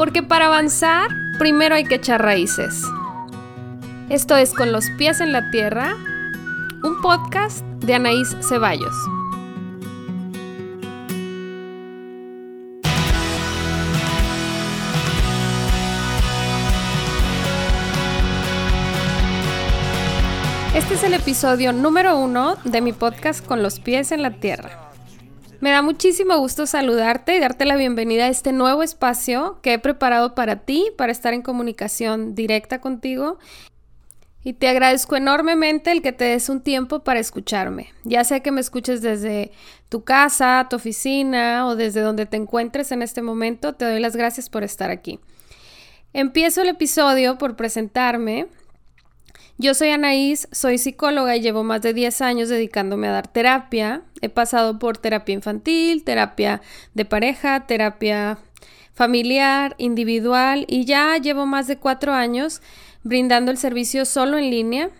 Porque para avanzar, primero hay que echar raíces. Esto es Con los pies en la tierra, un podcast de Anaís Ceballos. Este es el episodio número uno de mi podcast Con los pies en la tierra. Me da muchísimo gusto saludarte y darte la bienvenida a este nuevo espacio que he preparado para ti, para estar en comunicación directa contigo. Y te agradezco enormemente el que te des un tiempo para escucharme, ya sea que me escuches desde tu casa, tu oficina o desde donde te encuentres en este momento, te doy las gracias por estar aquí. Empiezo el episodio por presentarme. Yo soy Anaís, soy psicóloga y llevo más de 10 años dedicándome a dar terapia. He pasado por terapia infantil, terapia de pareja, terapia familiar, individual y ya llevo más de 4 años brindando el servicio solo en línea.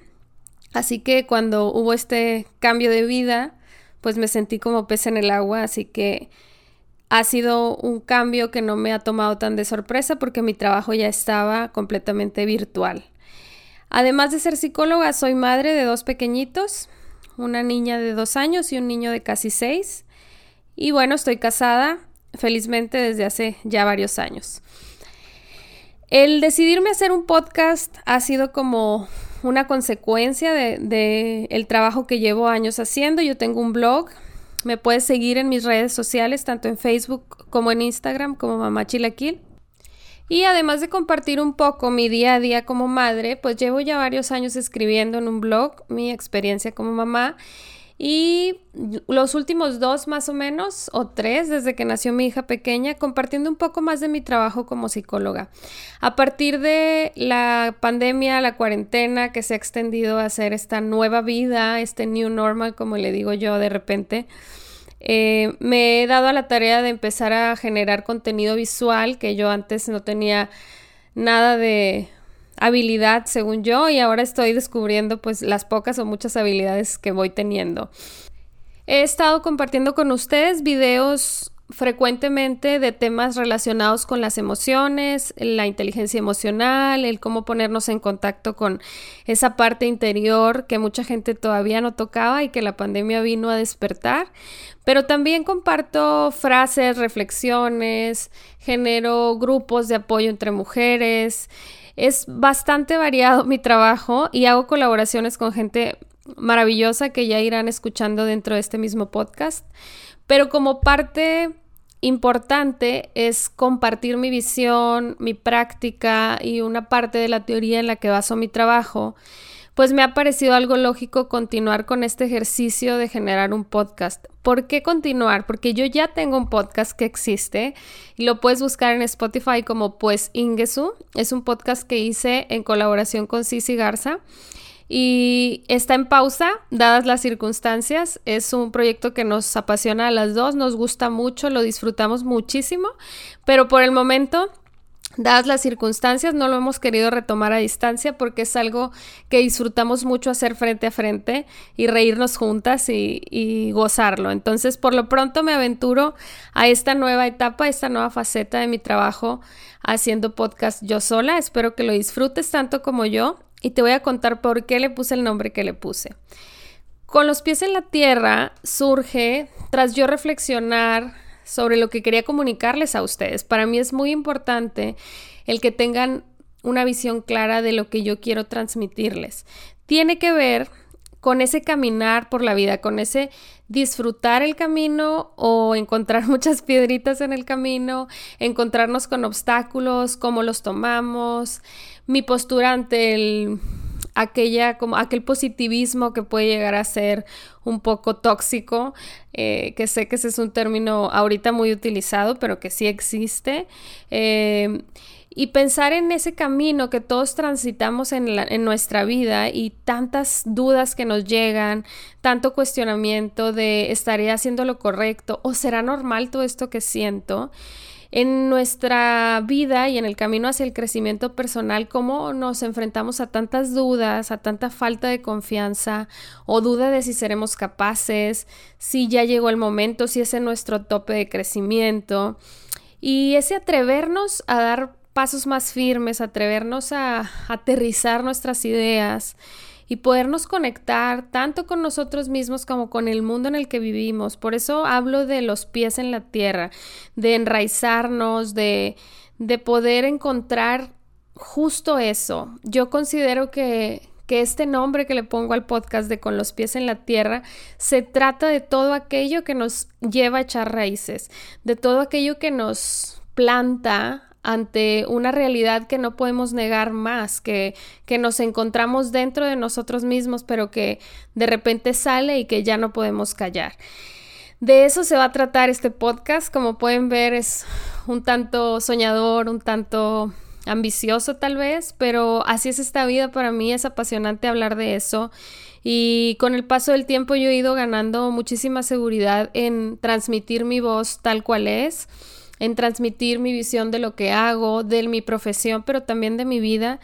Así que cuando hubo este cambio de vida, pues me sentí como pez en el agua, así que ha sido un cambio que no me ha tomado tan de sorpresa porque mi trabajo ya estaba completamente virtual. Además de ser psicóloga, soy madre de dos pequeñitos, una niña de dos años y un niño de casi seis. Y bueno, estoy casada felizmente desde hace ya varios años. El decidirme a hacer un podcast ha sido como una consecuencia del de, trabajo que llevo años haciendo. Yo tengo un blog, me puedes seguir en mis redes sociales, tanto en Facebook como en Instagram, como Mamá Chilaquil. Y además de compartir un poco mi día a día como madre, pues llevo ya varios años escribiendo en un blog mi experiencia como mamá. Y los últimos dos más o menos, o tres, desde que nació mi hija pequeña, compartiendo un poco más de mi trabajo como psicóloga. A partir de la pandemia, la cuarentena que se ha extendido a hacer esta nueva vida, este new normal, como le digo yo de repente, eh, me he dado a la tarea de empezar a generar contenido visual que yo antes no tenía nada de habilidad según yo y ahora estoy descubriendo pues las pocas o muchas habilidades que voy teniendo. He estado compartiendo con ustedes videos frecuentemente de temas relacionados con las emociones, la inteligencia emocional, el cómo ponernos en contacto con esa parte interior que mucha gente todavía no tocaba y que la pandemia vino a despertar. Pero también comparto frases, reflexiones, genero grupos de apoyo entre mujeres. Es bastante variado mi trabajo y hago colaboraciones con gente maravillosa que ya irán escuchando dentro de este mismo podcast. Pero como parte importante es compartir mi visión, mi práctica y una parte de la teoría en la que baso mi trabajo, pues me ha parecido algo lógico continuar con este ejercicio de generar un podcast. ¿Por qué continuar? Porque yo ya tengo un podcast que existe y lo puedes buscar en Spotify como Pues Ingesu. Es un podcast que hice en colaboración con Cici Garza y está en pausa, dadas las circunstancias. Es un proyecto que nos apasiona a las dos, nos gusta mucho, lo disfrutamos muchísimo, pero por el momento Dadas las circunstancias, no lo hemos querido retomar a distancia porque es algo que disfrutamos mucho hacer frente a frente y reírnos juntas y, gozarlo. Entonces, por lo pronto me aventuro a esta nueva etapa, a esta nueva faceta de mi trabajo haciendo podcast yo sola. Espero que lo disfrutes tanto como yo y te voy a contar por qué le puse el nombre que le puse. Con los pies en la tierra surge, tras yo reflexionar sobre lo que quería comunicarles a ustedes. Para mí es muy importante el que tengan una visión clara de lo que yo quiero transmitirles. Tiene que ver con ese caminar por la vida, con ese disfrutar el camino o encontrar muchas piedritas en el camino, encontrarnos con obstáculos, cómo los tomamos, mi postura ante el aquella como aquel positivismo que puede llegar a ser un poco tóxico, eh, que sé que ese es un término ahorita muy utilizado, pero que sí existe. Eh, y pensar en ese camino que todos transitamos en, en, nuestra vida y tantas dudas que nos llegan, tanto cuestionamiento de estaré haciendo lo correcto o será normal todo esto que siento. En nuestra vida y en el camino hacia el crecimiento personal, cómo nos enfrentamos a tantas dudas, a tanta falta de confianza o duda de si seremos capaces, si ya llegó el momento, si ese es nuestro tope de crecimiento. Y ese atrevernos a dar pasos más firmes, atrevernos a aterrizar nuestras ideas y podernos conectar tanto con nosotros mismos como con el mundo en el que vivimos. Por eso hablo de los pies en la tierra, de enraizarnos, de, de poder encontrar justo eso. Yo considero que, que este nombre que le pongo al podcast de Con los pies en la tierra se trata de todo aquello que nos lleva a echar raíces, de todo aquello que nos planta ante una realidad que no podemos negar más, que, que nos encontramos dentro de nosotros mismos, pero que de repente sale y que ya no podemos callar. De eso se va a tratar este podcast. Como pueden ver, es un tanto soñador, un tanto ambicioso tal vez, pero así es esta vida para mí, es apasionante hablar de eso. Y con el paso del tiempo yo he ido ganando muchísima seguridad en transmitir mi voz tal cual es en transmitir mi visión de lo que hago, de mi profesión, pero también de mi vida,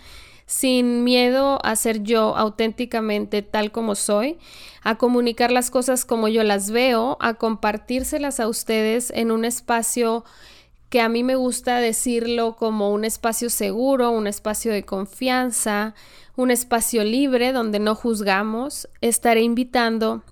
sin miedo a ser yo auténticamente tal como soy, a comunicar las cosas como yo las veo, a compartírselas a ustedes en un espacio que a mí me gusta decirlo como un espacio seguro, un espacio de confianza, un espacio libre donde no juzgamos. Estaré invitando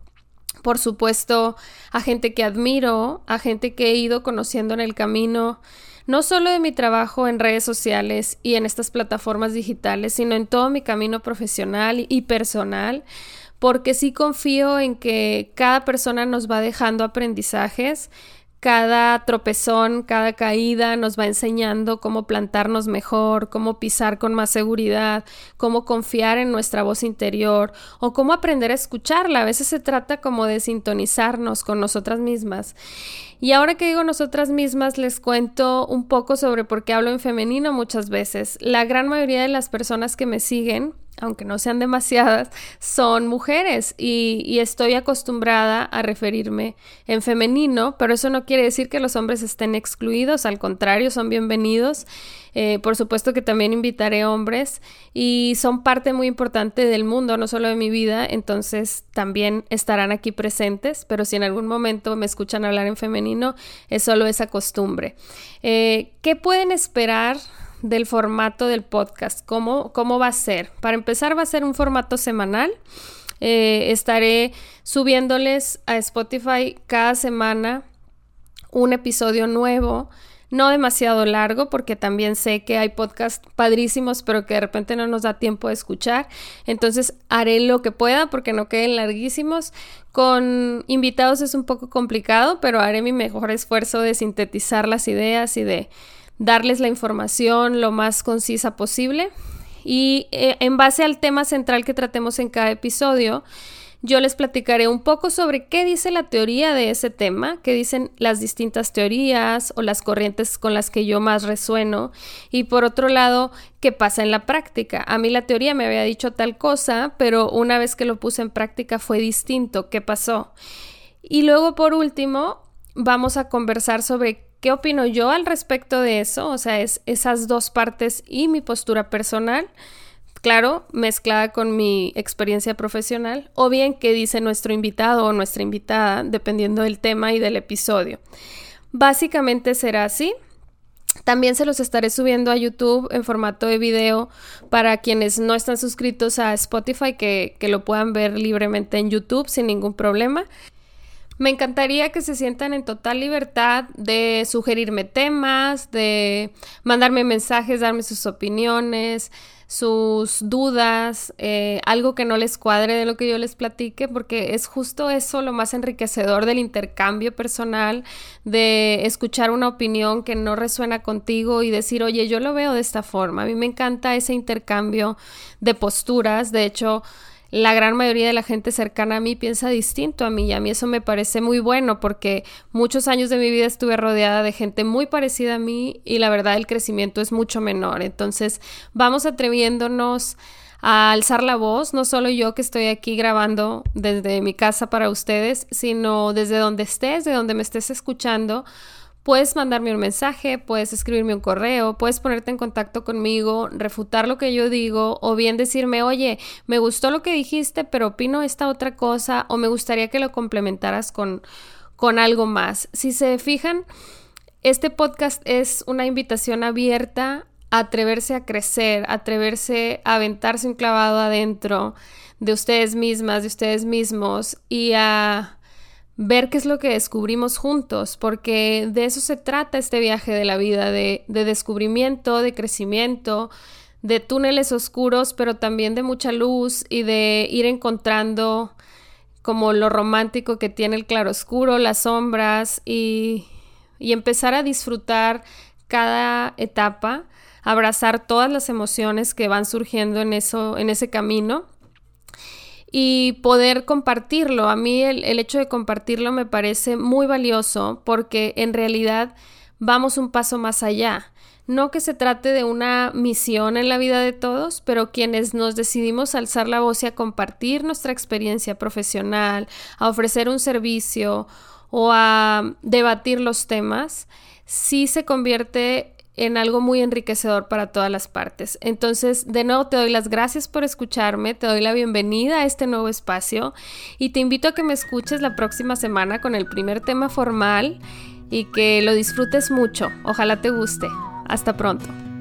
por supuesto, a gente que admiro, a gente que he ido conociendo en el camino, no solo de mi trabajo en redes sociales y en estas plataformas digitales, sino en todo mi camino profesional y personal, porque sí confío en que cada persona nos va dejando aprendizajes cada tropezón, cada caída nos va enseñando cómo plantarnos mejor, cómo pisar con más seguridad, cómo confiar en nuestra voz interior o cómo aprender a escucharla. A veces se trata como de sintonizarnos con nosotras mismas. Y ahora que digo nosotras mismas, les cuento un poco sobre por qué hablo en femenino muchas veces. La gran mayoría de las personas que me siguen aunque no sean demasiadas, son mujeres y, estoy acostumbrada a referirme en femenino, pero eso no quiere decir que los hombres estén excluidos, al contrario, son bienvenidos. Eh, por supuesto que también invitaré hombres y son parte muy importante del mundo, no solo de mi vida, entonces también estarán aquí presentes, pero si en algún momento me escuchan hablar en femenino, es solo esa costumbre. Eh, ¿Qué pueden esperar? Del formato del podcast. ¿Cómo, ¿Cómo va a ser? Para empezar va a ser un formato semanal. Eh, estaré subiéndoles a Spotify cada semana un episodio nuevo, no demasiado largo porque también sé que hay podcasts padrísimos pero que de repente no nos da tiempo de escuchar. Entonces haré lo que pueda porque no queden larguísimos. Con invitados es un poco complicado, pero haré mi mejor esfuerzo de sintetizar las ideas y de darles la información lo más concisa posible. Y eh, en base al tema central que tratemos en cada episodio, yo les platicaré un poco sobre qué dice la teoría de ese tema, qué dicen las distintas teorías o las corrientes con las que yo más resueno y por otro lado, qué pasa en la práctica. A mí la teoría me había dicho tal cosa, pero una vez que lo puse en práctica fue distinto, ¿qué pasó? Y luego por último, vamos a conversar sobre ¿Qué opino yo al respecto de eso? O sea, es esas dos partes y mi postura personal, claro, mezclada con mi experiencia profesional, o bien qué dice nuestro invitado o nuestra invitada, dependiendo del tema y del episodio. Básicamente será así. También se los estaré subiendo a YouTube en formato de video para quienes no están suscritos a Spotify que, que lo puedan ver libremente en YouTube sin ningún problema. Me encantaría que se sientan en total libertad de sugerirme temas, de mandarme mensajes, darme sus opiniones, sus dudas, eh, algo que no les cuadre de lo que yo les platique, porque es justo eso lo más enriquecedor del intercambio personal, de escuchar una opinión que no resuena contigo y decir, oye, yo lo veo de esta forma. A mí me encanta ese intercambio de posturas. De hecho, la gran mayoría de la gente cercana a mí piensa distinto a mí y a mí eso me parece muy bueno porque muchos años de mi vida estuve rodeada de gente muy parecida a mí y la verdad el crecimiento es mucho menor. Entonces vamos atreviéndonos a alzar la voz, no solo yo que estoy aquí grabando desde mi casa para ustedes, sino desde donde estés, de donde me estés escuchando Puedes mandarme un mensaje, puedes escribirme un correo, puedes ponerte en contacto conmigo, refutar lo que yo digo o bien decirme, oye, me gustó lo que dijiste, pero opino esta otra cosa o me gustaría que lo complementaras con, con algo más. Si se fijan, Este podcast es una invitación abierta a atreverse a crecer, atreverse a aventarse un clavado adentro de ustedes mismas, de ustedes mismos y a ver qué es lo que descubrimos juntos, porque de eso se trata este viaje de la vida, de, de descubrimiento, de crecimiento, de túneles oscuros, pero también de mucha luz y de ir encontrando como lo romántico que tiene el claroscuro, las sombras y, y empezar a disfrutar cada etapa, abrazar todas las emociones que van surgiendo en eso, en ese camino y poder compartirlo. A mí el, hecho de compartirlo me parece muy valioso porque en realidad vamos un paso más allá. No que se trate de una misión en la vida de todos, pero quienes nos decidimos alzar la voz y a compartir nuestra experiencia profesional, a ofrecer un servicio o a debatir los temas, sí se convierte en algo muy enriquecedor para todas las partes. Entonces, de nuevo te doy las gracias por escucharme, te doy la bienvenida a este nuevo espacio y te invito a que me escuches la próxima semana con el primer tema formal y que lo disfrutes mucho. Ojalá te guste. Hasta pronto.